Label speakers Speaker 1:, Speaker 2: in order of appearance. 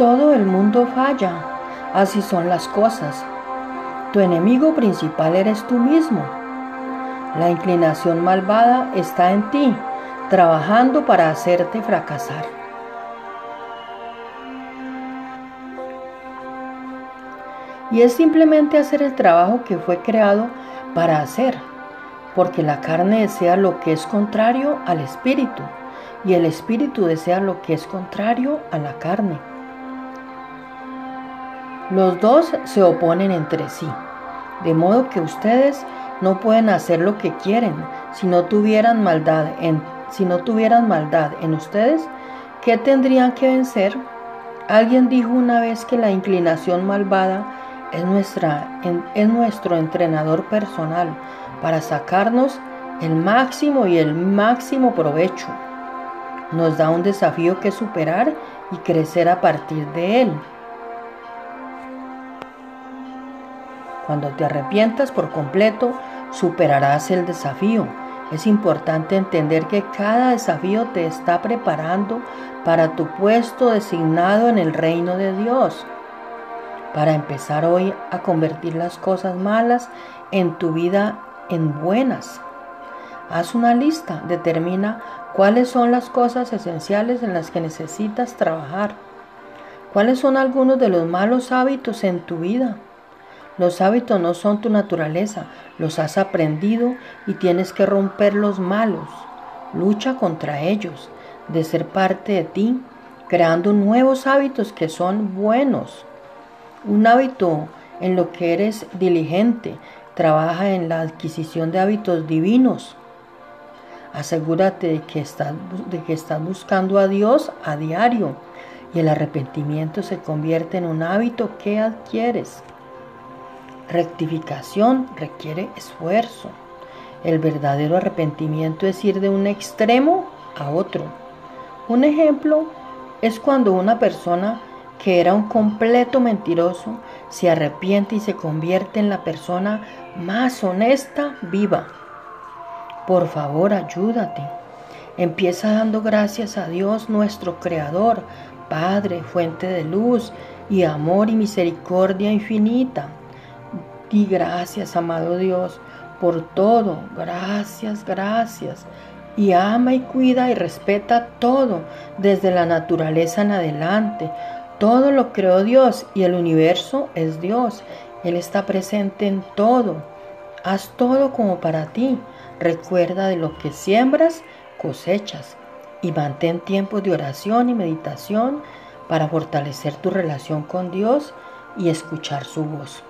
Speaker 1: Todo el mundo falla, así son las cosas. Tu enemigo principal eres tú mismo. La inclinación malvada está en ti, trabajando para hacerte fracasar. Y es simplemente hacer el trabajo que fue creado para hacer, porque la carne desea lo que es contrario al espíritu y el espíritu desea lo que es contrario a la carne. Los dos se oponen entre sí, de modo que ustedes no pueden hacer lo que quieren si no tuvieran maldad en, si no tuvieran maldad en ustedes. ¿Qué tendrían que vencer? Alguien dijo una vez que la inclinación malvada es, nuestra, es nuestro entrenador personal para sacarnos el máximo y el máximo provecho. Nos da un desafío que superar y crecer a partir de él. Cuando te arrepientas por completo, superarás el desafío. Es importante entender que cada desafío te está preparando para tu puesto designado en el reino de Dios. Para empezar hoy a convertir las cosas malas en tu vida en buenas. Haz una lista, determina cuáles son las cosas esenciales en las que necesitas trabajar. ¿Cuáles son algunos de los malos hábitos en tu vida? Los hábitos no son tu naturaleza, los has aprendido y tienes que romper los malos. Lucha contra ellos, de ser parte de ti, creando nuevos hábitos que son buenos. Un hábito en lo que eres diligente, trabaja en la adquisición de hábitos divinos. Asegúrate de que, estás, de que estás buscando a Dios a diario y el arrepentimiento se convierte en un hábito que adquieres. Rectificación requiere esfuerzo. El verdadero arrepentimiento es ir de un extremo a otro. Un ejemplo es cuando una persona que era un completo mentiroso se arrepiente y se convierte en la persona más honesta viva. Por favor, ayúdate. Empieza dando gracias a Dios nuestro Creador, Padre, fuente de luz y amor y misericordia infinita. Di gracias, amado Dios, por todo. Gracias, gracias. Y ama y cuida y respeta todo, desde la naturaleza en adelante. Todo lo creó Dios y el universo es Dios. Él está presente en todo. Haz todo como para ti. Recuerda de lo que siembras, cosechas. Y mantén tiempos de oración y meditación para fortalecer tu relación con Dios y escuchar su voz.